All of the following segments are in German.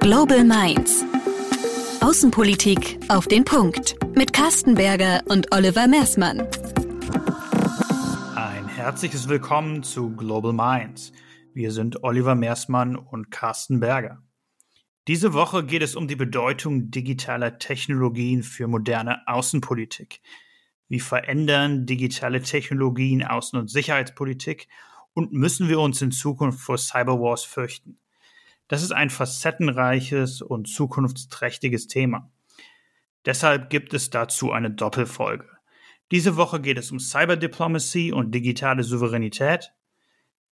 Global Minds. Außenpolitik auf den Punkt. Mit Carsten Berger und Oliver Mersmann. Ein herzliches Willkommen zu Global Minds. Wir sind Oliver Mersmann und Carsten Berger. Diese Woche geht es um die Bedeutung digitaler Technologien für moderne Außenpolitik. Wie verändern digitale Technologien Außen- und Sicherheitspolitik und müssen wir uns in Zukunft vor Cyberwars fürchten? Das ist ein facettenreiches und zukunftsträchtiges Thema. Deshalb gibt es dazu eine Doppelfolge. Diese Woche geht es um Cyberdiplomacy und digitale Souveränität.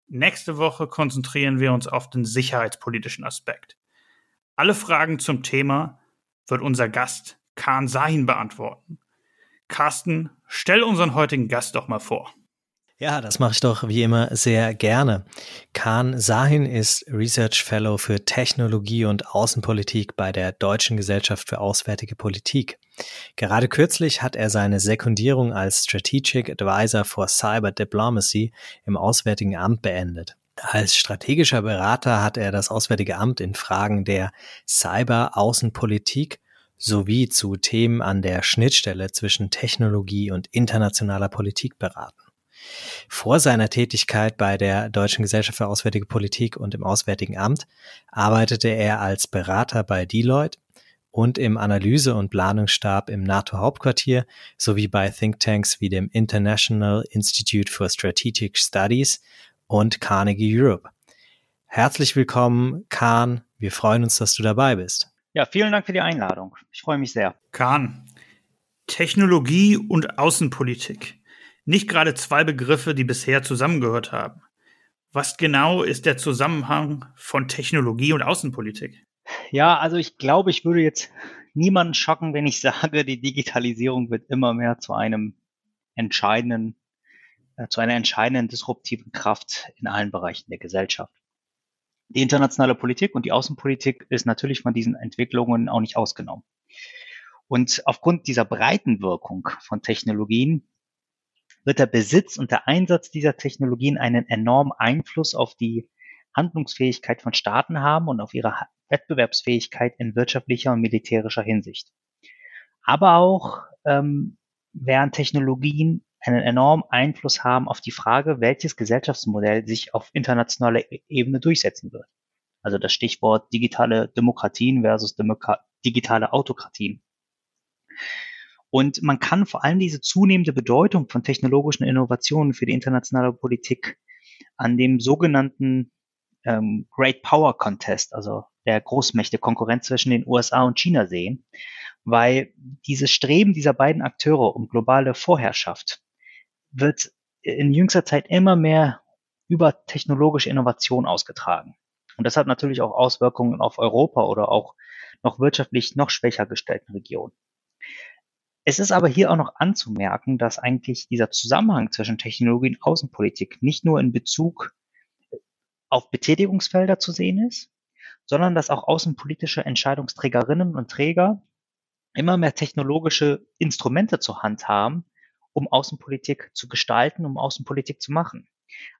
Nächste Woche konzentrieren wir uns auf den sicherheitspolitischen Aspekt. Alle Fragen zum Thema wird unser Gast Khan Sahin beantworten. Carsten, stell unseren heutigen Gast doch mal vor. Ja, das mache ich doch wie immer sehr gerne. Khan Sahin ist Research Fellow für Technologie und Außenpolitik bei der Deutschen Gesellschaft für Auswärtige Politik. Gerade kürzlich hat er seine Sekundierung als Strategic Advisor for Cyber Diplomacy im Auswärtigen Amt beendet. Als strategischer Berater hat er das Auswärtige Amt in Fragen der Cyber-Außenpolitik sowie zu Themen an der Schnittstelle zwischen Technologie und internationaler Politik beraten. Vor seiner Tätigkeit bei der Deutschen Gesellschaft für Auswärtige Politik und im Auswärtigen Amt arbeitete er als Berater bei Deloitte und im Analyse- und Planungsstab im NATO-Hauptquartier sowie bei Thinktanks wie dem International Institute for Strategic Studies und Carnegie Europe. Herzlich willkommen, Kahn. Wir freuen uns, dass du dabei bist. Ja, vielen Dank für die Einladung. Ich freue mich sehr. Kahn, Technologie und Außenpolitik nicht gerade zwei Begriffe, die bisher zusammengehört haben. Was genau ist der Zusammenhang von Technologie und Außenpolitik? Ja, also ich glaube, ich würde jetzt niemanden schocken, wenn ich sage, die Digitalisierung wird immer mehr zu einem entscheidenden, äh, zu einer entscheidenden disruptiven Kraft in allen Bereichen der Gesellschaft. Die internationale Politik und die Außenpolitik ist natürlich von diesen Entwicklungen auch nicht ausgenommen. Und aufgrund dieser breiten Wirkung von Technologien wird der Besitz und der Einsatz dieser Technologien einen enormen Einfluss auf die Handlungsfähigkeit von Staaten haben und auf ihre Wettbewerbsfähigkeit in wirtschaftlicher und militärischer Hinsicht. Aber auch ähm, werden Technologien einen enormen Einfluss haben auf die Frage, welches Gesellschaftsmodell sich auf internationaler e-, Ebene durchsetzen wird. Also das Stichwort digitale Demokratien versus Demokra digitale Autokratien. Und man kann vor allem diese zunehmende Bedeutung von technologischen Innovationen für die internationale Politik an dem sogenannten ähm, Great Power Contest, also der Großmächte Konkurrenz zwischen den USA und China sehen, weil dieses Streben dieser beiden Akteure um globale Vorherrschaft wird in jüngster Zeit immer mehr über technologische Innovation ausgetragen. Und das hat natürlich auch Auswirkungen auf Europa oder auch noch wirtschaftlich noch schwächer gestellten Regionen. Es ist aber hier auch noch anzumerken, dass eigentlich dieser Zusammenhang zwischen Technologie und Außenpolitik nicht nur in Bezug auf Betätigungsfelder zu sehen ist, sondern dass auch außenpolitische Entscheidungsträgerinnen und Träger immer mehr technologische Instrumente zur Hand haben, um Außenpolitik zu gestalten, um Außenpolitik zu machen.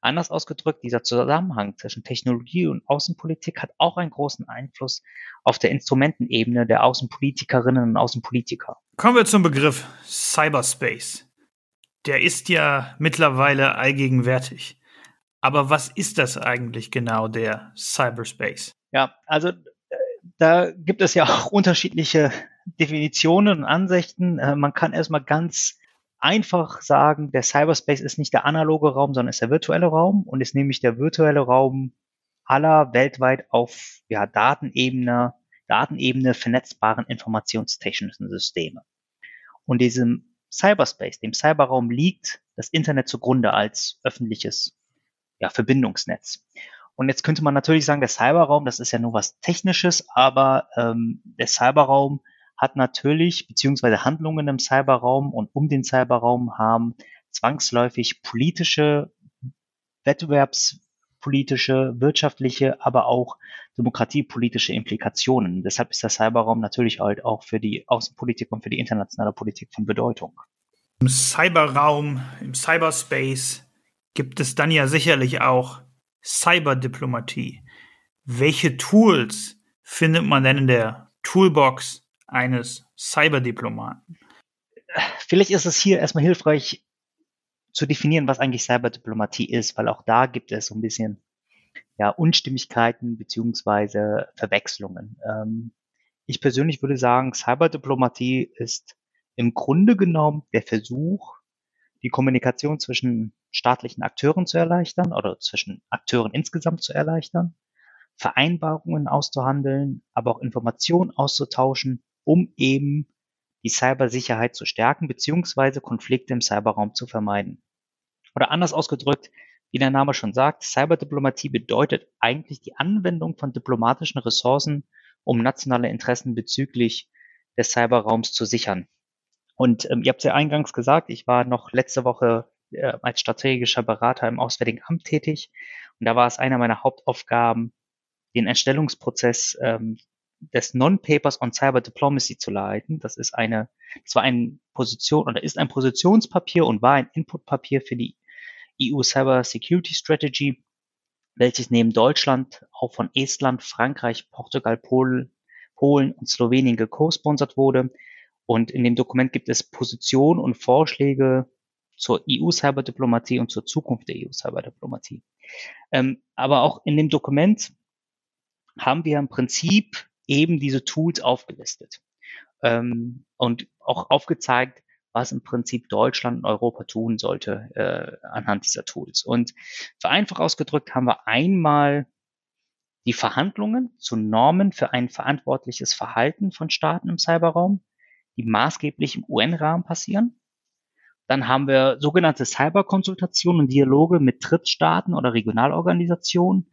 Anders ausgedrückt, dieser Zusammenhang zwischen Technologie und Außenpolitik hat auch einen großen Einfluss auf der Instrumentenebene der Außenpolitikerinnen und Außenpolitiker. Kommen wir zum Begriff Cyberspace. Der ist ja mittlerweile allgegenwärtig. Aber was ist das eigentlich genau, der Cyberspace? Ja, also äh, da gibt es ja auch unterschiedliche Definitionen und Ansichten. Äh, man kann erstmal ganz einfach sagen, der Cyberspace ist nicht der analoge Raum, sondern ist der virtuelle Raum und ist nämlich der virtuelle Raum aller weltweit auf ja, Datenebene, Datenebene vernetzbaren informationstechnischen Systeme. Und diesem Cyberspace, dem Cyberraum liegt das Internet zugrunde als öffentliches ja, Verbindungsnetz. Und jetzt könnte man natürlich sagen, der Cyberraum, das ist ja nur was Technisches, aber ähm, der Cyberraum hat natürlich, beziehungsweise Handlungen im Cyberraum und um den Cyberraum haben zwangsläufig politische, wettbewerbspolitische, wirtschaftliche, aber auch demokratiepolitische Implikationen. Deshalb ist der Cyberraum natürlich halt auch für die Außenpolitik und für die internationale Politik von Bedeutung. Im Cyberraum, im Cyberspace gibt es dann ja sicherlich auch Cyberdiplomatie. Welche Tools findet man denn in der Toolbox eines Cyberdiplomaten? Vielleicht ist es hier erstmal hilfreich zu definieren, was eigentlich Cyberdiplomatie ist, weil auch da gibt es so ein bisschen ja, Unstimmigkeiten beziehungsweise Verwechslungen. Ähm, ich persönlich würde sagen, Cyberdiplomatie ist im Grunde genommen der Versuch, die Kommunikation zwischen staatlichen Akteuren zu erleichtern oder zwischen Akteuren insgesamt zu erleichtern, Vereinbarungen auszuhandeln, aber auch Informationen auszutauschen, um eben die Cybersicherheit zu stärken beziehungsweise Konflikte im Cyberraum zu vermeiden. Oder anders ausgedrückt, wie der Name schon sagt, Cyberdiplomatie bedeutet eigentlich die Anwendung von diplomatischen Ressourcen, um nationale Interessen bezüglich des Cyberraums zu sichern. Und ähm, ihr habt es ja eingangs gesagt, ich war noch letzte Woche äh, als strategischer Berater im Auswärtigen Amt tätig. Und da war es einer meiner Hauptaufgaben, den Erstellungsprozess ähm, des Non-Papers on Cyber Diplomacy zu leiten. Das ist eine, das war ein Position oder ist ein Positionspapier und war ein Inputpapier für die EU Cyber Security Strategy, welches neben Deutschland auch von Estland, Frankreich, Portugal, Polen, Polen und Slowenien co-sponsert wurde. Und in dem Dokument gibt es Positionen und Vorschläge zur EU-Cyberdiplomatie und zur Zukunft der EU-Cyberdiplomatie. Ähm, aber auch in dem Dokument haben wir im Prinzip eben diese Tools aufgelistet ähm, und auch aufgezeigt, was im Prinzip Deutschland und Europa tun sollte äh, anhand dieser Tools. Und vereinfacht ausgedrückt haben wir einmal die Verhandlungen zu Normen für ein verantwortliches Verhalten von Staaten im Cyberraum, die maßgeblich im UN-Rahmen passieren. Dann haben wir sogenannte Cyberkonsultationen und Dialoge mit Drittstaaten oder Regionalorganisationen.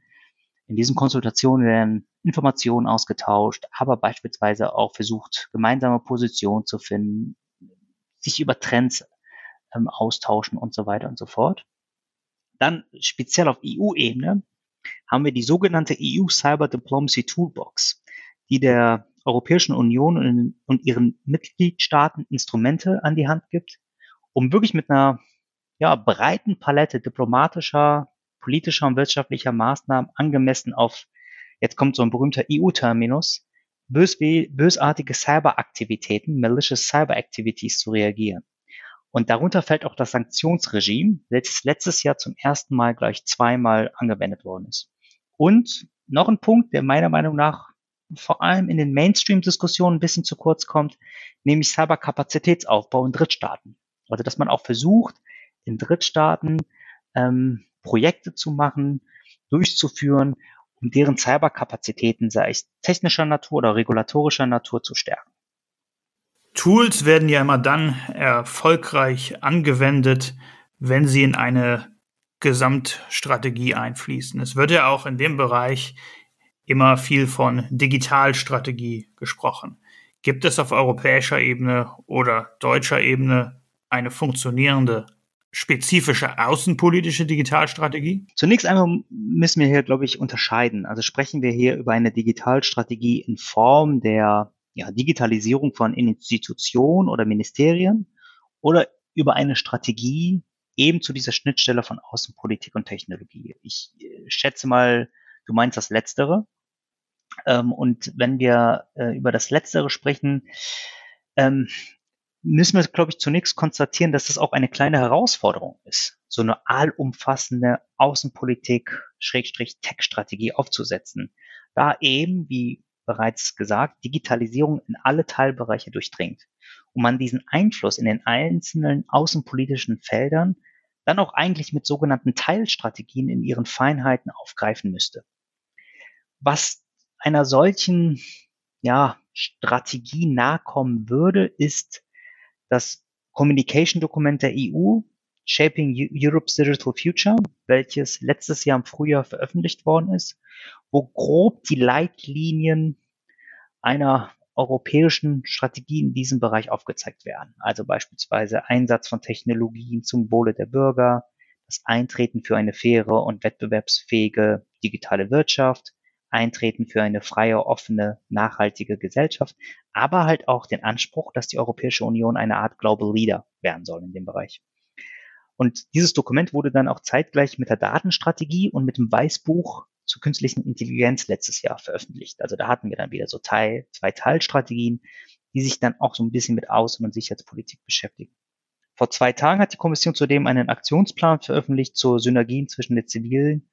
In diesen Konsultationen werden Informationen ausgetauscht, aber beispielsweise auch versucht, gemeinsame Positionen zu finden, sich über Trends ähm, austauschen und so weiter und so fort. Dann speziell auf EU-Ebene haben wir die sogenannte EU Cyber Diplomacy Toolbox, die der Europäischen Union und ihren Mitgliedstaaten Instrumente an die Hand gibt, um wirklich mit einer ja, breiten Palette diplomatischer, politischer und wirtschaftlicher Maßnahmen angemessen auf, jetzt kommt so ein berühmter EU-Terminus, bös bösartige Cyberaktivitäten, malicious Cyber Activities zu reagieren. Und darunter fällt auch das Sanktionsregime, welches letztes Jahr zum ersten Mal gleich zweimal angewendet worden ist. Und noch ein Punkt, der meiner Meinung nach vor allem in den Mainstream-Diskussionen ein bisschen zu kurz kommt, nämlich Cyberkapazitätsaufbau in Drittstaaten. Also dass man auch versucht, in Drittstaaten ähm, Projekte zu machen, durchzuführen, um deren Cyberkapazitäten, sei es technischer Natur oder regulatorischer Natur, zu stärken. Tools werden ja immer dann erfolgreich angewendet, wenn sie in eine Gesamtstrategie einfließen. Es wird ja auch in dem Bereich immer viel von Digitalstrategie gesprochen. Gibt es auf europäischer Ebene oder deutscher Ebene eine funktionierende spezifische außenpolitische Digitalstrategie? Zunächst einmal müssen wir hier, glaube ich, unterscheiden. Also sprechen wir hier über eine Digitalstrategie in Form der ja, Digitalisierung von Institutionen oder Ministerien oder über eine Strategie eben zu dieser Schnittstelle von Außenpolitik und Technologie. Ich äh, schätze mal, du meinst das Letztere. Ähm, und wenn wir äh, über das Letztere sprechen, ähm, müssen wir, glaube ich, zunächst konstatieren, dass das auch eine kleine Herausforderung ist, so eine allumfassende Außenpolitik, Schrägstrich Tech-Strategie aufzusetzen. Da eben, wie bereits gesagt, Digitalisierung in alle Teilbereiche durchdringt und man diesen Einfluss in den einzelnen außenpolitischen Feldern dann auch eigentlich mit sogenannten Teilstrategien in ihren Feinheiten aufgreifen müsste. Was einer solchen ja, Strategie nahekommen würde, ist das Communication-Dokument der EU, Shaping Europe's Digital Future, welches letztes Jahr im Frühjahr veröffentlicht worden ist, wo grob die Leitlinien einer europäischen Strategie in diesem Bereich aufgezeigt werden. Also beispielsweise Einsatz von Technologien zum Wohle der Bürger, das Eintreten für eine faire und wettbewerbsfähige digitale Wirtschaft, Eintreten für eine freie, offene, nachhaltige Gesellschaft, aber halt auch den Anspruch, dass die Europäische Union eine Art Global Leader werden soll in dem Bereich. Und dieses Dokument wurde dann auch zeitgleich mit der Datenstrategie und mit dem Weißbuch zur künstlichen Intelligenz letztes Jahr veröffentlicht. Also da hatten wir dann wieder so Teil, zwei Teilstrategien, die sich dann auch so ein bisschen mit Außen- und Sicherheitspolitik beschäftigen. Vor zwei Tagen hat die Kommission zudem einen Aktionsplan veröffentlicht zur Synergien zwischen der zivilen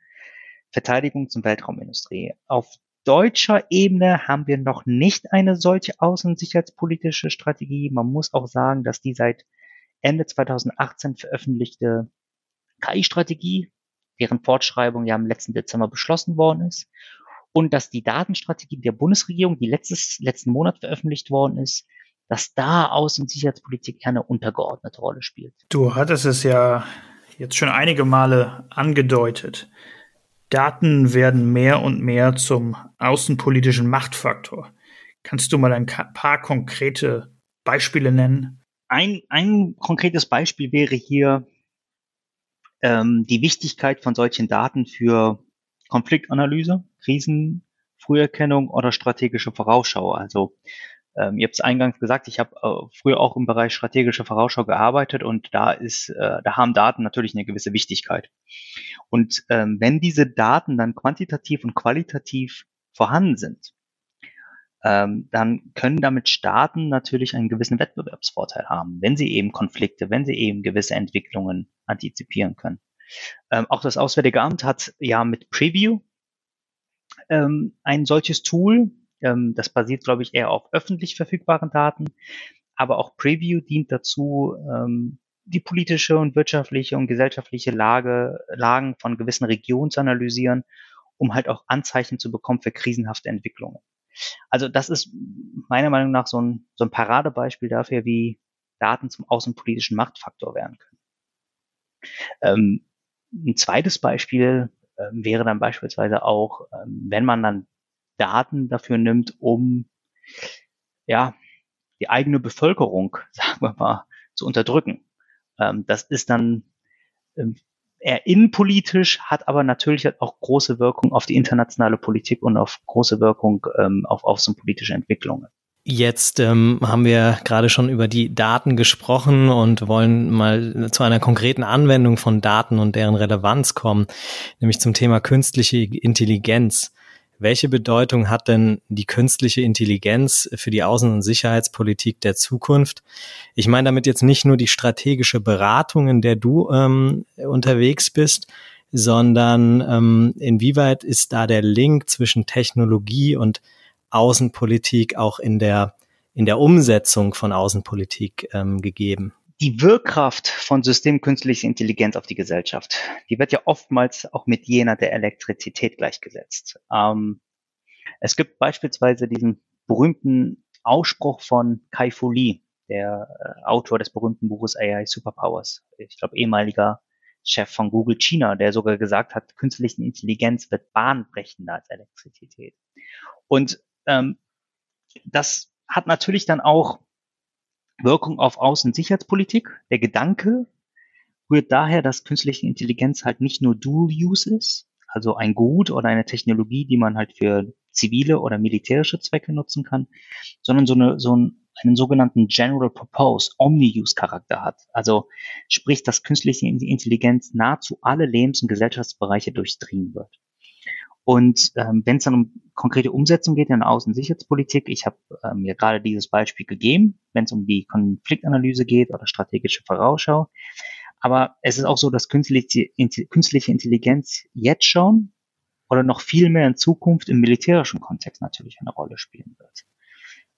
Verteidigungs- und Weltraumindustrie. Auf deutscher Ebene haben wir noch nicht eine solche außen- und sicherheitspolitische Strategie. Man muss auch sagen, dass die seit Ende 2018 veröffentlichte KI-Strategie, deren Fortschreibung ja im letzten Dezember beschlossen worden ist, und dass die Datenstrategie der Bundesregierung, die letztes, letzten Monat veröffentlicht worden ist, dass da Außen- und Sicherheitspolitik eher eine untergeordnete Rolle spielt. Du hattest es ja jetzt schon einige Male angedeutet. Daten werden mehr und mehr zum außenpolitischen Machtfaktor. Kannst du mal ein paar konkrete Beispiele nennen? Ein, ein konkretes Beispiel wäre hier ähm, die Wichtigkeit von solchen Daten für Konfliktanalyse, Krisenfrüherkennung oder strategische Vorausschau. Also ähm, ihr habt es eingangs gesagt, ich habe äh, früher auch im Bereich strategische Vorausschau gearbeitet und da ist, äh, da haben Daten natürlich eine gewisse Wichtigkeit. Und ähm, wenn diese Daten dann quantitativ und qualitativ vorhanden sind, ähm, dann können damit Staaten natürlich einen gewissen Wettbewerbsvorteil haben, wenn sie eben Konflikte, wenn sie eben gewisse Entwicklungen antizipieren können. Ähm, auch das Auswärtige Amt hat ja mit Preview ähm, ein solches Tool. Ähm, das basiert, glaube ich, eher auf öffentlich verfügbaren Daten. Aber auch Preview dient dazu, ähm, die politische und wirtschaftliche und gesellschaftliche Lage, Lagen von gewissen Regionen zu analysieren, um halt auch Anzeichen zu bekommen für krisenhafte Entwicklungen. Also das ist meiner Meinung nach so ein, so ein Paradebeispiel dafür, wie Daten zum außenpolitischen Machtfaktor werden können. Ähm, ein zweites Beispiel äh, wäre dann beispielsweise auch, ähm, wenn man dann Daten dafür nimmt, um ja die eigene Bevölkerung, sagen wir mal, zu unterdrücken. Ähm, das ist dann ähm, eher innenpolitisch, hat aber natürlich auch große Wirkung auf die internationale Politik und auf große Wirkung ähm, auf außenpolitische Entwicklungen. Jetzt ähm, haben wir gerade schon über die Daten gesprochen und wollen mal zu einer konkreten Anwendung von Daten und deren Relevanz kommen, nämlich zum Thema künstliche Intelligenz. Welche Bedeutung hat denn die künstliche Intelligenz für die Außen- und Sicherheitspolitik der Zukunft? Ich meine damit jetzt nicht nur die strategische Beratung, in der du ähm, unterwegs bist, sondern ähm, inwieweit ist da der Link zwischen Technologie und Außenpolitik auch in der in der Umsetzung von Außenpolitik ähm, gegeben? Die Wirkkraft von System künstliche Intelligenz auf die Gesellschaft, die wird ja oftmals auch mit jener der Elektrizität gleichgesetzt. Ähm, es gibt beispielsweise diesen berühmten Ausspruch von Kai Fu Lee, der äh, Autor des berühmten Buches AI Superpowers. Ich glaube, ehemaliger Chef von Google China, der sogar gesagt hat, künstliche Intelligenz wird bahnbrechender als Elektrizität. Und ähm, das hat natürlich dann auch Wirkung auf Außensicherheitspolitik. Der Gedanke rührt daher, dass künstliche Intelligenz halt nicht nur Dual-Use ist, also ein Gut oder eine Technologie, die man halt für zivile oder militärische Zwecke nutzen kann, sondern so, eine, so einen, einen sogenannten General Purpose, Omni-Use-Charakter hat. Also sprich, dass künstliche Intelligenz nahezu alle Lebens- und Gesellschaftsbereiche durchdringen wird. Und ähm, wenn es dann um konkrete Umsetzung geht in der Außen- ich habe ähm, mir gerade dieses Beispiel gegeben, wenn es um die Konfliktanalyse geht oder strategische Vorausschau. Aber es ist auch so, dass künstliche, künstliche Intelligenz jetzt schon oder noch viel mehr in Zukunft im militärischen Kontext natürlich eine Rolle spielen wird.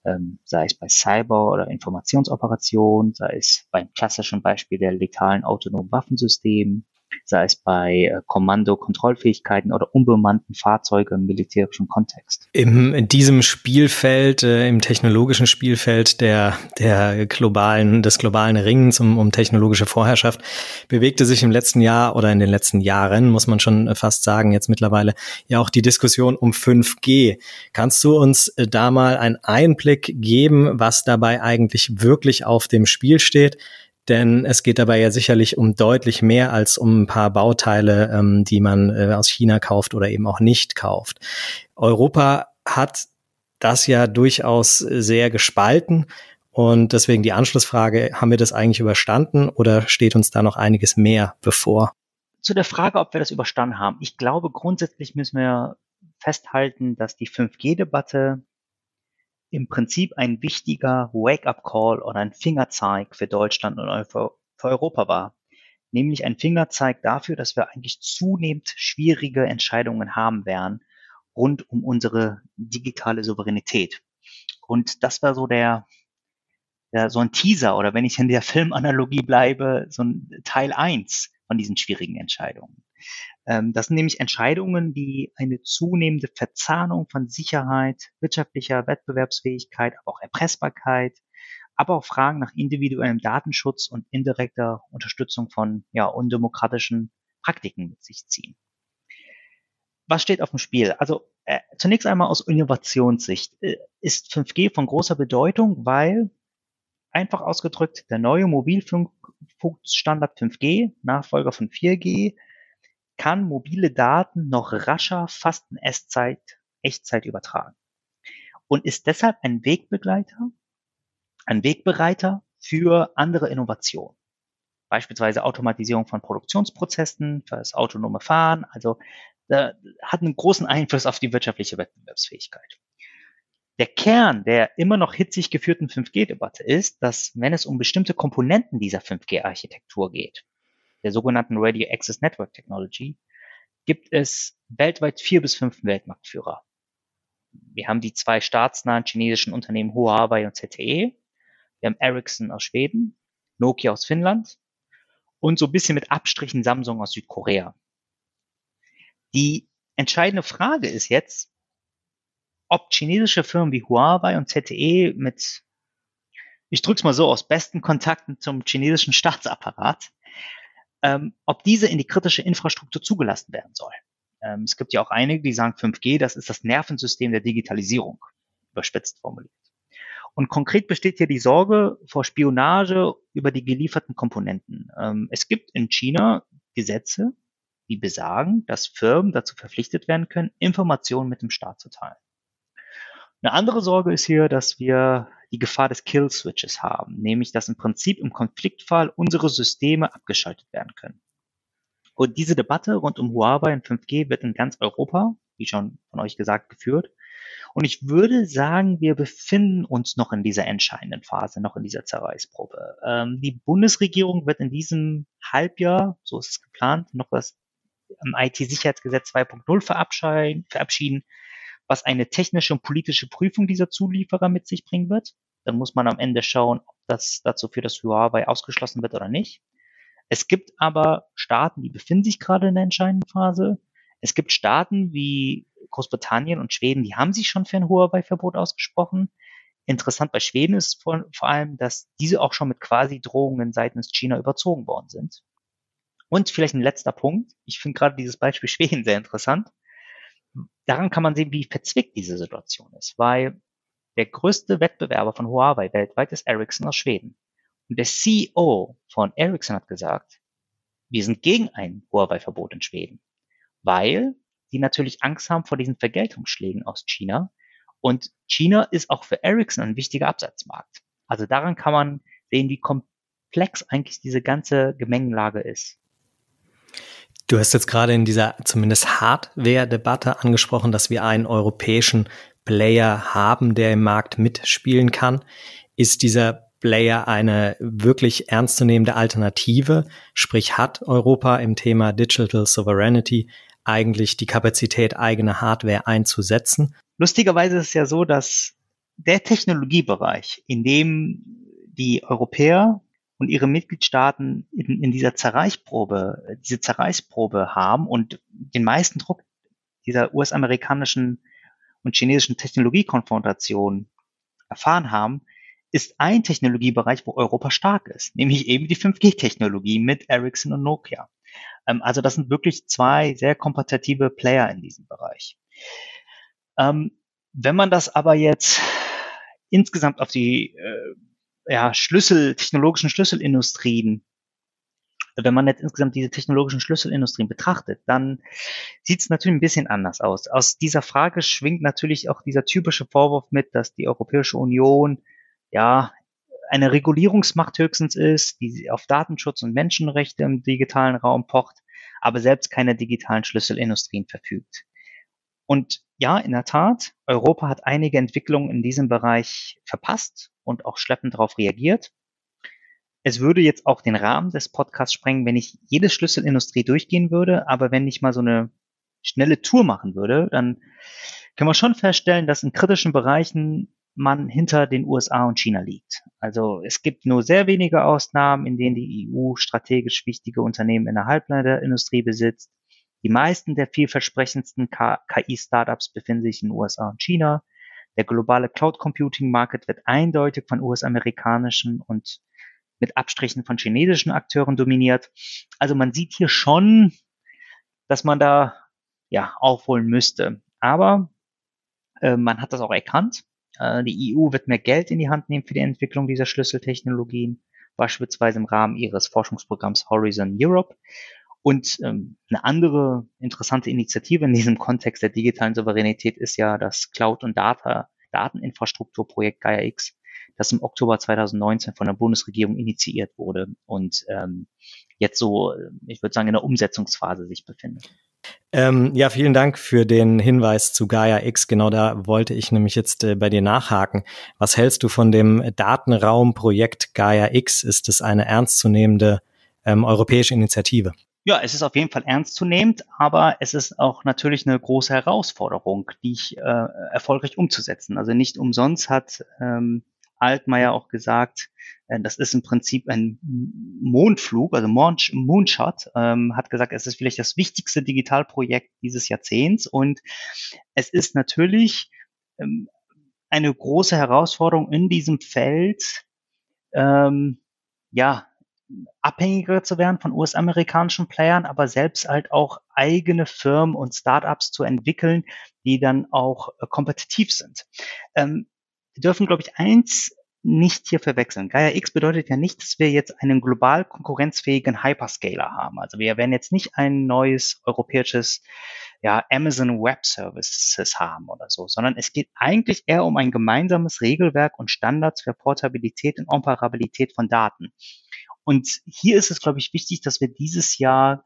Ähm, sei es bei Cyber- oder Informationsoperationen, sei es beim klassischen Beispiel der letalen autonomen Waffensystemen, sei es bei äh, Kommando-Kontrollfähigkeiten oder unbemannten Fahrzeugen im militärischen Kontext. In diesem Spielfeld, äh, im technologischen Spielfeld der, der globalen, des globalen Ringens um, um technologische Vorherrschaft bewegte sich im letzten Jahr oder in den letzten Jahren, muss man schon fast sagen, jetzt mittlerweile ja auch die Diskussion um 5G. Kannst du uns äh, da mal einen Einblick geben, was dabei eigentlich wirklich auf dem Spiel steht? Denn es geht dabei ja sicherlich um deutlich mehr als um ein paar Bauteile, ähm, die man äh, aus China kauft oder eben auch nicht kauft. Europa hat das ja durchaus sehr gespalten. Und deswegen die Anschlussfrage, haben wir das eigentlich überstanden oder steht uns da noch einiges mehr bevor? zu der Frage, ob wir das überstanden haben. Ich glaube, grundsätzlich müssen wir festhalten, dass die 5G-Debatte im Prinzip ein wichtiger Wake-up-Call oder ein Fingerzeig für Deutschland und für Europa war. Nämlich ein Fingerzeig dafür, dass wir eigentlich zunehmend schwierige Entscheidungen haben werden rund um unsere digitale Souveränität. Und das war so der, der so ein Teaser oder wenn ich in der Filmanalogie bleibe, so ein Teil eins von diesen schwierigen Entscheidungen. Ähm, das sind nämlich Entscheidungen, die eine zunehmende Verzahnung von Sicherheit, wirtschaftlicher Wettbewerbsfähigkeit, aber auch Erpressbarkeit, aber auch Fragen nach individuellem Datenschutz und indirekter Unterstützung von ja, undemokratischen Praktiken mit sich ziehen. Was steht auf dem Spiel? Also äh, zunächst einmal aus Innovationssicht äh, ist 5G von großer Bedeutung, weil einfach ausgedrückt der neue Mobilfunkstandard 5G, Nachfolger von 4G, kann mobile Daten noch rascher, fast in Echtzeit, Echtzeit übertragen und ist deshalb ein Wegbegleiter, ein Wegbereiter für andere Innovationen. Beispielsweise Automatisierung von Produktionsprozessen, für das autonome Fahren. Also hat einen großen Einfluss auf die wirtschaftliche Wettbewerbsfähigkeit. Der Kern der immer noch hitzig geführten 5G-Debatte ist, dass wenn es um bestimmte Komponenten dieser 5G-Architektur geht, der sogenannten Radio Access Network Technology, gibt es weltweit vier bis fünf Weltmarktführer. Wir haben die zwei staatsnahen chinesischen Unternehmen Huawei und ZTE. Wir haben Ericsson aus Schweden, Nokia aus Finnland und so ein bisschen mit Abstrichen Samsung aus Südkorea. Die entscheidende Frage ist jetzt, ob chinesische Firmen wie Huawei und ZTE mit, ich drück's mal so aus, besten Kontakten zum chinesischen Staatsapparat ähm, ob diese in die kritische Infrastruktur zugelassen werden soll. Ähm, es gibt ja auch einige, die sagen, 5G, das ist das Nervensystem der Digitalisierung, überspitzt formuliert. Und konkret besteht hier die Sorge vor Spionage über die gelieferten Komponenten. Ähm, es gibt in China Gesetze, die besagen, dass Firmen dazu verpflichtet werden können, Informationen mit dem Staat zu teilen. Eine andere Sorge ist hier, dass wir die Gefahr des Kill-Switches haben, nämlich dass im Prinzip im Konfliktfall unsere Systeme abgeschaltet werden können. Und diese Debatte rund um Huawei und 5G wird in ganz Europa, wie schon von euch gesagt, geführt. Und ich würde sagen, wir befinden uns noch in dieser entscheidenden Phase, noch in dieser Zerreißprobe. Ähm, die Bundesregierung wird in diesem Halbjahr, so ist es geplant, noch das IT-Sicherheitsgesetz 2.0 verabschieden was eine technische und politische Prüfung dieser Zulieferer mit sich bringen wird. Dann muss man am Ende schauen, ob das dazu führt, dass Huawei ausgeschlossen wird oder nicht. Es gibt aber Staaten, die befinden sich gerade in der entscheidenden Phase. Es gibt Staaten wie Großbritannien und Schweden, die haben sich schon für ein Huawei-Verbot ausgesprochen. Interessant bei Schweden ist vor, vor allem, dass diese auch schon mit quasi Drohungen seitens China überzogen worden sind. Und vielleicht ein letzter Punkt. Ich finde gerade dieses Beispiel Schweden sehr interessant daran kann man sehen, wie verzwickt diese Situation ist, weil der größte Wettbewerber von Huawei weltweit ist Ericsson aus Schweden. Und der CEO von Ericsson hat gesagt, wir sind gegen ein Huawei-Verbot in Schweden, weil die natürlich Angst haben vor diesen Vergeltungsschlägen aus China. Und China ist auch für Ericsson ein wichtiger Absatzmarkt. Also daran kann man sehen, wie komplex eigentlich diese ganze Gemengenlage ist. Du hast jetzt gerade in dieser zumindest Hardware-Debatte angesprochen, dass wir einen europäischen Player haben, der im Markt mitspielen kann. Ist dieser Player eine wirklich ernstzunehmende Alternative? Sprich, hat Europa im Thema Digital Sovereignty eigentlich die Kapazität, eigene Hardware einzusetzen? Lustigerweise ist es ja so, dass der Technologiebereich, in dem die Europäer und ihre Mitgliedstaaten in, in dieser Zerreißprobe, diese Zerreißprobe haben und den meisten Druck dieser US-amerikanischen und chinesischen Technologiekonfrontation erfahren haben, ist ein Technologiebereich, wo Europa stark ist, nämlich eben die 5G-Technologie mit Ericsson und Nokia. Ähm, also das sind wirklich zwei sehr kompetitive Player in diesem Bereich. Ähm, wenn man das aber jetzt insgesamt auf die äh, ja, Schlüssel, technologischen Schlüsselindustrien, wenn man jetzt insgesamt diese technologischen Schlüsselindustrien betrachtet, dann sieht es natürlich ein bisschen anders aus. Aus dieser Frage schwingt natürlich auch dieser typische Vorwurf mit, dass die Europäische Union ja eine Regulierungsmacht höchstens ist, die auf Datenschutz und Menschenrechte im digitalen Raum pocht, aber selbst keine digitalen Schlüsselindustrien verfügt. Und ja, in der Tat, Europa hat einige Entwicklungen in diesem Bereich verpasst und auch schleppend darauf reagiert. Es würde jetzt auch den Rahmen des Podcasts sprengen, wenn ich jede Schlüsselindustrie durchgehen würde, aber wenn ich mal so eine schnelle Tour machen würde, dann können wir schon feststellen, dass in kritischen Bereichen man hinter den USA und China liegt. Also es gibt nur sehr wenige Ausnahmen, in denen die EU strategisch wichtige Unternehmen in der Halbleiterindustrie besitzt. Die meisten der vielversprechendsten KI-Startups befinden sich in den USA und China. Der globale Cloud Computing Market wird eindeutig von US-amerikanischen und mit Abstrichen von chinesischen Akteuren dominiert. Also man sieht hier schon, dass man da ja aufholen müsste. Aber äh, man hat das auch erkannt. Äh, die EU wird mehr Geld in die Hand nehmen für die Entwicklung dieser Schlüsseltechnologien, beispielsweise im Rahmen ihres Forschungsprogramms Horizon Europe. Und ähm, eine andere interessante Initiative in diesem Kontext der digitalen Souveränität ist ja das Cloud- und Data, Dateninfrastrukturprojekt Gaia X, das im Oktober 2019 von der Bundesregierung initiiert wurde und ähm, jetzt so, ich würde sagen, in der Umsetzungsphase sich befindet. Ähm, ja, vielen Dank für den Hinweis zu Gaia X. Genau da wollte ich nämlich jetzt äh, bei dir nachhaken. Was hältst du von dem Datenraumprojekt Gaia X? Ist es eine ernstzunehmende ähm, europäische Initiative? Ja, es ist auf jeden Fall ernstzunehmend, aber es ist auch natürlich eine große Herausforderung, die ich äh, erfolgreich umzusetzen. Also nicht umsonst hat ähm, Altmaier auch gesagt, äh, das ist im Prinzip ein Mondflug, also Moonshot, ähm, hat gesagt, es ist vielleicht das wichtigste Digitalprojekt dieses Jahrzehnts und es ist natürlich ähm, eine große Herausforderung in diesem Feld, ähm, ja, abhängiger zu werden von US-amerikanischen Playern, aber selbst halt auch eigene Firmen und Startups zu entwickeln, die dann auch äh, kompetitiv sind. Ähm, wir dürfen, glaube ich, eins nicht hier verwechseln. Gaia X bedeutet ja nicht, dass wir jetzt einen global konkurrenzfähigen Hyperscaler haben. Also wir werden jetzt nicht ein neues europäisches ja, Amazon Web Services haben oder so, sondern es geht eigentlich eher um ein gemeinsames Regelwerk und Standards für Portabilität und Operabilität von Daten. Und hier ist es, glaube ich, wichtig, dass wir dieses Jahr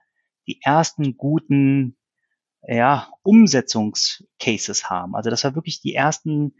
die ersten guten ja, Umsetzungscases haben. Also dass wir wirklich die ersten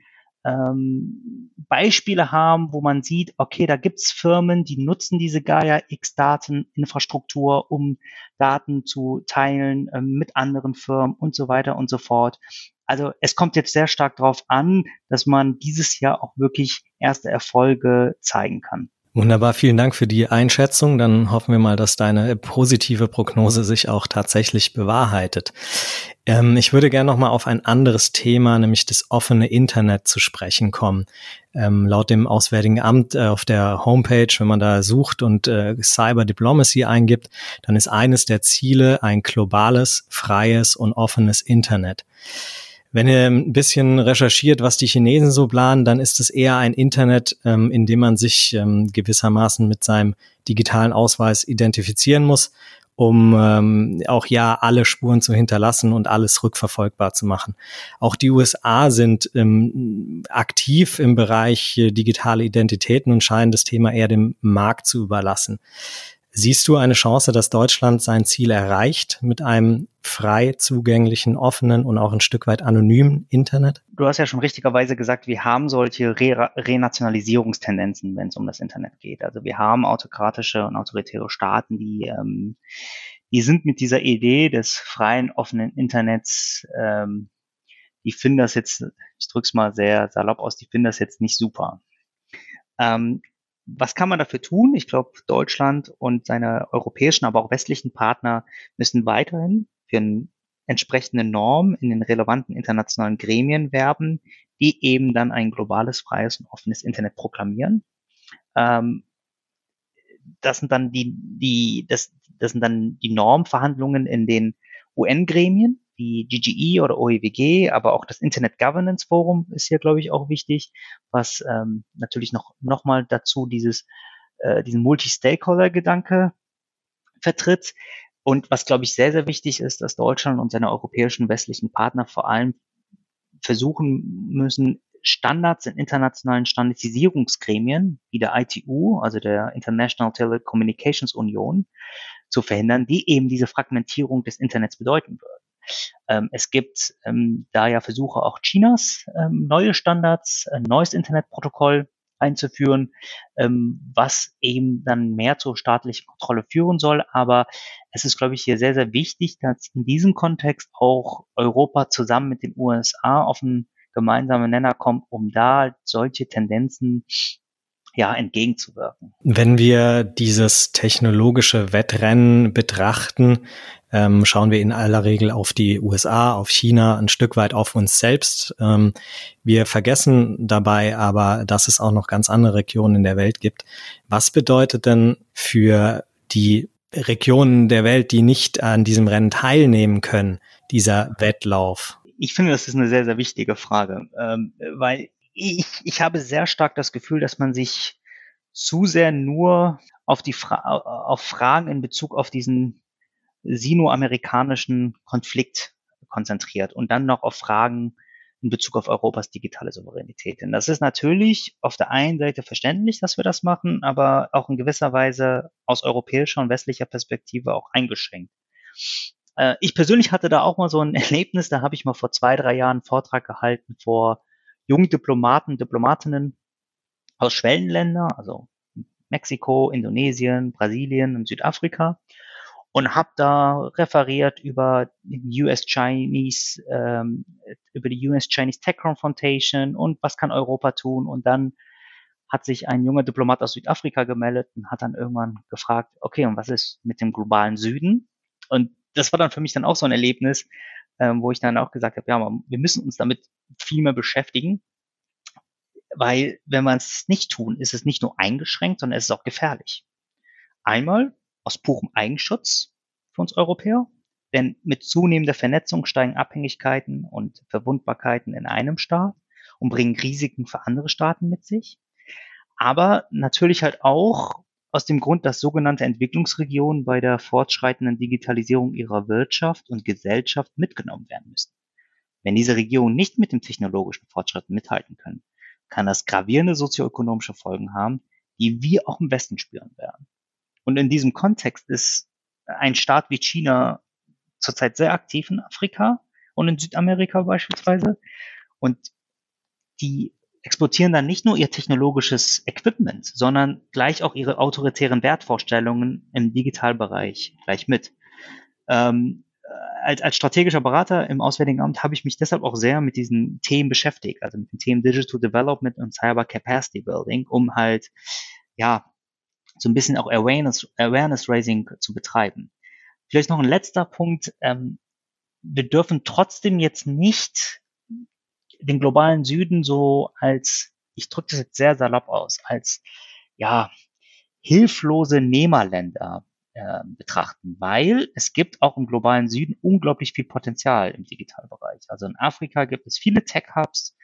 ähm, Beispiele haben, wo man sieht, okay, da gibt's Firmen, die nutzen diese Gaia X-Dateninfrastruktur, um Daten zu teilen ähm, mit anderen Firmen und so weiter und so fort. Also es kommt jetzt sehr stark darauf an, dass man dieses Jahr auch wirklich erste Erfolge zeigen kann. Wunderbar, vielen Dank für die Einschätzung. Dann hoffen wir mal, dass deine positive Prognose sich auch tatsächlich bewahrheitet. Ähm, ich würde gerne noch mal auf ein anderes Thema, nämlich das offene Internet zu sprechen kommen. Ähm, laut dem Auswärtigen Amt äh, auf der Homepage, wenn man da sucht und äh, Cyber Diplomacy eingibt, dann ist eines der Ziele ein globales, freies und offenes Internet. Wenn ihr ein bisschen recherchiert, was die Chinesen so planen, dann ist es eher ein Internet, ähm, in dem man sich ähm, gewissermaßen mit seinem digitalen Ausweis identifizieren muss, um ähm, auch ja alle Spuren zu hinterlassen und alles rückverfolgbar zu machen. Auch die USA sind ähm, aktiv im Bereich äh, digitale Identitäten und scheinen das Thema eher dem Markt zu überlassen. Siehst du eine Chance, dass Deutschland sein Ziel erreicht mit einem frei zugänglichen, offenen und auch ein Stück weit anonymen Internet? Du hast ja schon richtigerweise gesagt, wir haben solche Re Renationalisierungstendenzen, wenn es um das Internet geht. Also wir haben autokratische und autoritäre Staaten, die, ähm, die sind mit dieser Idee des freien, offenen Internets, ähm, die finden das jetzt, ich drück's mal sehr salopp aus, die finden das jetzt nicht super. Ähm, was kann man dafür tun? Ich glaube, Deutschland und seine europäischen, aber auch westlichen Partner müssen weiterhin für eine entsprechende Norm in den relevanten internationalen Gremien werben, die eben dann ein globales, freies und offenes Internet proklamieren. Ähm, das sind dann die, die, das, das sind dann die Normverhandlungen in den UN-Gremien, wie GGE oder OEWG, aber auch das Internet Governance Forum ist hier, glaube ich, auch wichtig, was ähm, natürlich noch, noch mal dazu dieses, äh, diesen Multi-Stakeholder-Gedanke vertritt. Und was, glaube ich, sehr, sehr wichtig ist, dass Deutschland und seine europäischen westlichen Partner vor allem versuchen müssen, Standards in internationalen Standardisierungsgremien wie der ITU, also der International Telecommunications Union, zu verhindern, die eben diese Fragmentierung des Internets bedeuten würden. Ähm, es gibt ähm, da ja Versuche auch Chinas, ähm, neue Standards, ein neues Internetprotokoll einzuführen, ähm, was eben dann mehr zur staatlichen Kontrolle führen soll. Aber es ist, glaube ich, hier sehr, sehr wichtig, dass in diesem Kontext auch Europa zusammen mit den USA auf einen gemeinsamen Nenner kommt, um da solche Tendenzen ja, entgegenzuwirken. Wenn wir dieses technologische Wettrennen betrachten, ähm, schauen wir in aller Regel auf die USA, auf China, ein Stück weit auf uns selbst. Ähm, wir vergessen dabei aber, dass es auch noch ganz andere Regionen in der Welt gibt. Was bedeutet denn für die Regionen der Welt, die nicht an diesem Rennen teilnehmen können, dieser Wettlauf? Ich finde, das ist eine sehr, sehr wichtige Frage, ähm, weil ich, ich habe sehr stark das Gefühl, dass man sich zu sehr nur auf die Fra auf Fragen in Bezug auf diesen sino-amerikanischen Konflikt konzentriert und dann noch auf Fragen in Bezug auf Europas digitale Souveränität. Denn das ist natürlich auf der einen Seite verständlich, dass wir das machen, aber auch in gewisser Weise aus europäischer und westlicher Perspektive auch eingeschränkt. Äh, ich persönlich hatte da auch mal so ein Erlebnis, da habe ich mal vor zwei, drei Jahren einen Vortrag gehalten vor jungen Diplomaten, Diplomatinnen aus Schwellenländern, also Mexiko, Indonesien, Brasilien und Südafrika und habe da referiert über US-Chinese, ähm, über die US-Chinese Tech Confrontation und was kann Europa tun und dann hat sich ein junger Diplomat aus Südafrika gemeldet und hat dann irgendwann gefragt, okay, und was ist mit dem globalen Süden? Und das war dann für mich dann auch so ein Erlebnis, ähm, wo ich dann auch gesagt habe, ja, wir müssen uns damit viel mehr beschäftigen, weil wenn wir es nicht tun, ist es nicht nur eingeschränkt, sondern es ist auch gefährlich. Einmal aus purem Eigenschutz für uns Europäer, denn mit zunehmender Vernetzung steigen Abhängigkeiten und Verwundbarkeiten in einem Staat und bringen Risiken für andere Staaten mit sich. Aber natürlich halt auch aus dem Grund, dass sogenannte Entwicklungsregionen bei der fortschreitenden Digitalisierung ihrer Wirtschaft und Gesellschaft mitgenommen werden müssen. Wenn diese Regionen nicht mit dem technologischen Fortschritt mithalten können, kann das gravierende sozioökonomische Folgen haben, die wir auch im Westen spüren werden. Und in diesem Kontext ist ein Staat wie China zurzeit sehr aktiv in Afrika und in Südamerika beispielsweise. Und die exportieren dann nicht nur ihr technologisches Equipment, sondern gleich auch ihre autoritären Wertvorstellungen im Digitalbereich gleich mit. Ähm, als, als strategischer Berater im Auswärtigen Amt habe ich mich deshalb auch sehr mit diesen Themen beschäftigt, also mit den Themen Digital Development und Cyber Capacity Building, um halt, ja, so ein bisschen auch Awareness, Awareness Raising zu betreiben. Vielleicht noch ein letzter Punkt. Ähm, wir dürfen trotzdem jetzt nicht den globalen Süden so als, ich drücke das jetzt sehr salopp aus, als ja hilflose Nehmerländer äh, betrachten, weil es gibt auch im globalen Süden unglaublich viel Potenzial im Digitalbereich. Also in Afrika gibt es viele Tech-Hubs,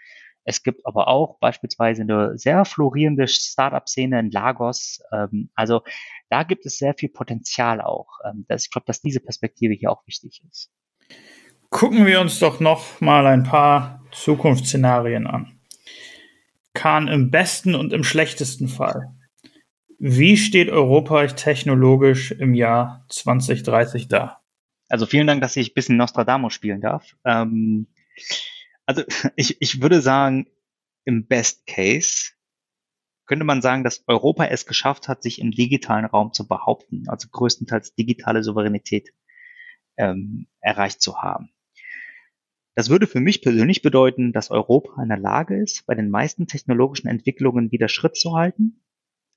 es gibt aber auch beispielsweise eine sehr florierende Startup-Szene in Lagos. Ähm, also da gibt es sehr viel Potenzial auch. Ähm, ich glaube, dass diese Perspektive hier auch wichtig ist. Gucken wir uns doch noch mal ein paar Zukunftsszenarien an. Kahn im besten und im schlechtesten Fall. Wie steht Europa technologisch im Jahr 2030 da? Also vielen Dank, dass ich ein bisschen Nostradamus spielen darf. Ähm, also ich, ich würde sagen, im Best Case könnte man sagen, dass Europa es geschafft hat, sich im digitalen Raum zu behaupten, also größtenteils digitale Souveränität ähm, erreicht zu haben. Das würde für mich persönlich bedeuten, dass Europa in der Lage ist, bei den meisten technologischen Entwicklungen wieder Schritt zu halten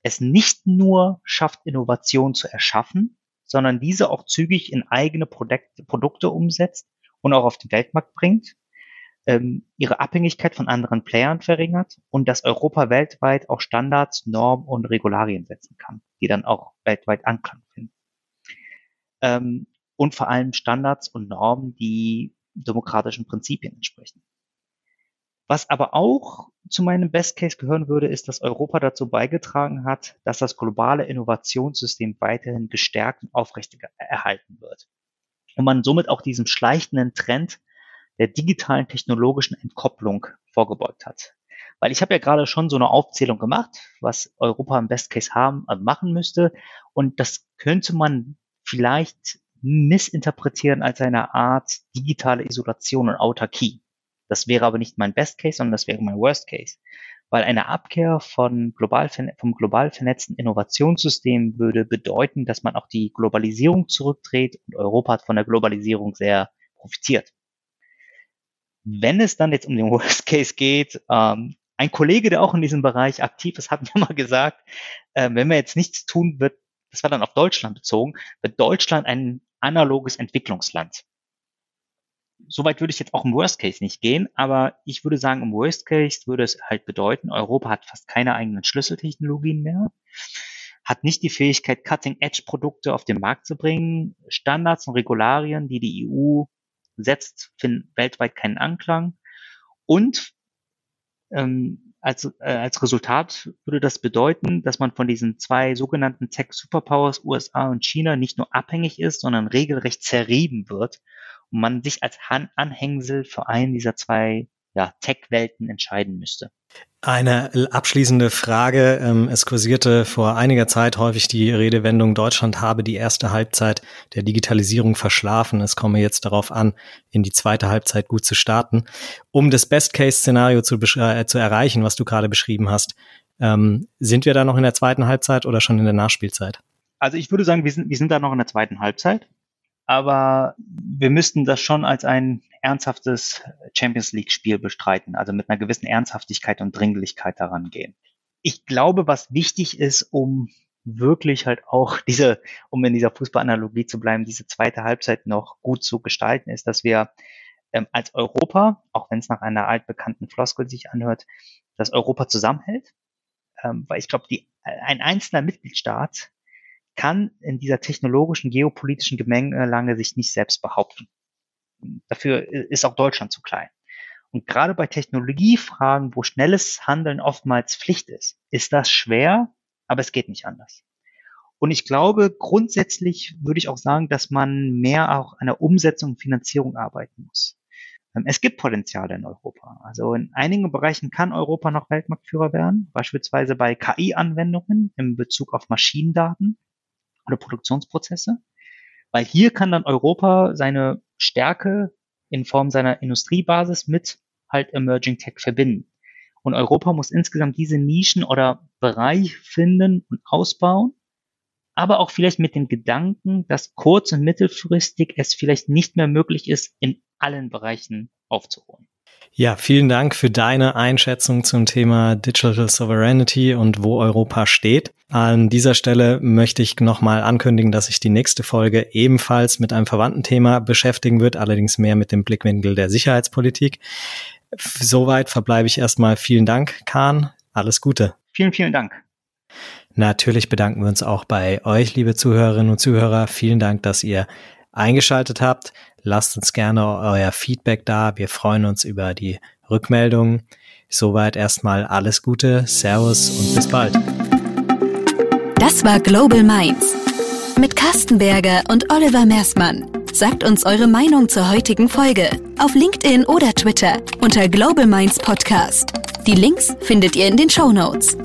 es nicht nur schafft, Innovation zu erschaffen, sondern diese auch zügig in eigene Produkte, umsetzt und auch auf den Weltmarkt bringt, ähm, ihre Abhängigkeit von anderen Playern verringert und dass Europa weltweit auch Standards, Normen und Regularien setzen kann, die dann auch weltweit Anklang finden. Ähm, und vor allem Standards und Normen, die demokratischen Prinzipien entsprechen. Was aber auch zu meinem Best Case gehören würde, ist, dass Europa dazu beigetragen hat, dass das globale Innovationssystem weiterhin gestärkt und aufrecht erhalten wird. Und man somit auch diesem schleichenden Trend der digitalen technologischen Entkopplung vorgebeugt hat. Weil ich habe ja gerade schon so eine Aufzählung gemacht, was Europa im Best Case haben, also machen müsste. Und das könnte man vielleicht missinterpretieren als eine Art digitale Isolation und Autarkie. Das wäre aber nicht mein Best Case, sondern das wäre mein Worst Case. Weil eine Abkehr von global, vom global vernetzten Innovationssystem würde bedeuten, dass man auch die Globalisierung zurückdreht und Europa hat von der Globalisierung sehr profitiert. Wenn es dann jetzt um den Worst Case geht, ähm, ein Kollege, der auch in diesem Bereich aktiv ist, hat mir mal gesagt, äh, wenn wir jetzt nichts tun, wird, das war dann auf Deutschland bezogen, wird Deutschland ein analoges Entwicklungsland. Soweit würde ich jetzt auch im Worst Case nicht gehen, aber ich würde sagen, im Worst Case würde es halt bedeuten, Europa hat fast keine eigenen Schlüsseltechnologien mehr, hat nicht die Fähigkeit, Cutting-Edge-Produkte auf den Markt zu bringen, Standards und Regularien, die die EU setzt, finden weltweit keinen Anklang und ähm, als, äh, als Resultat würde das bedeuten, dass man von diesen zwei sogenannten Tech Superpowers USA und China nicht nur abhängig ist, sondern regelrecht zerrieben wird und man sich als Han Anhängsel für einen dieser zwei ja, Tech-Welten entscheiden müsste. Eine abschließende Frage. Ähm, es kursierte vor einiger Zeit häufig die Redewendung, Deutschland habe die erste Halbzeit der Digitalisierung verschlafen. Es komme jetzt darauf an, in die zweite Halbzeit gut zu starten. Um das Best-Case-Szenario zu, äh, zu erreichen, was du gerade beschrieben hast, ähm, sind wir da noch in der zweiten Halbzeit oder schon in der Nachspielzeit? Also ich würde sagen, wir sind, wir sind da noch in der zweiten Halbzeit aber wir müssten das schon als ein ernsthaftes Champions League-Spiel bestreiten, also mit einer gewissen Ernsthaftigkeit und Dringlichkeit daran gehen. Ich glaube, was wichtig ist, um wirklich halt auch diese, um in dieser Fußballanalogie zu bleiben, diese zweite Halbzeit noch gut zu gestalten, ist, dass wir ähm, als Europa, auch wenn es nach einer altbekannten Floskel sich anhört, dass Europa zusammenhält. Ähm, weil ich glaube, ein einzelner Mitgliedstaat kann in dieser technologischen, geopolitischen Gemengelage sich nicht selbst behaupten. Dafür ist auch Deutschland zu klein. Und gerade bei Technologiefragen, wo schnelles Handeln oftmals Pflicht ist, ist das schwer, aber es geht nicht anders. Und ich glaube, grundsätzlich würde ich auch sagen, dass man mehr auch an der Umsetzung und Finanzierung arbeiten muss. Ähm, es gibt Potenziale in Europa. Also in einigen Bereichen kann Europa noch Weltmarktführer werden, beispielsweise bei KI-Anwendungen im Bezug auf Maschinendaten oder Produktionsprozesse. Weil hier kann dann Europa seine Stärke in Form seiner Industriebasis mit halt Emerging Tech verbinden. Und Europa muss insgesamt diese Nischen oder Bereich finden und ausbauen, aber auch vielleicht mit dem Gedanken, dass kurz- und mittelfristig es vielleicht nicht mehr möglich ist, in allen Bereichen aufzuholen. Ja, vielen Dank für deine Einschätzung zum Thema Digital Sovereignty und wo Europa steht. An dieser Stelle möchte ich nochmal ankündigen, dass sich die nächste Folge ebenfalls mit einem verwandten Thema beschäftigen wird, allerdings mehr mit dem Blickwinkel der Sicherheitspolitik. Soweit verbleibe ich erstmal. Vielen Dank, Kahn. Alles Gute. Vielen, vielen Dank. Natürlich bedanken wir uns auch bei euch, liebe Zuhörerinnen und Zuhörer. Vielen Dank, dass ihr eingeschaltet habt. Lasst uns gerne euer Feedback da. Wir freuen uns über die Rückmeldungen. Soweit erstmal alles Gute, Servus und bis bald. Das war Global Minds mit Carsten Berger und Oliver Mersmann. Sagt uns eure Meinung zur heutigen Folge auf LinkedIn oder Twitter unter Global Minds Podcast. Die Links findet ihr in den Show Notes.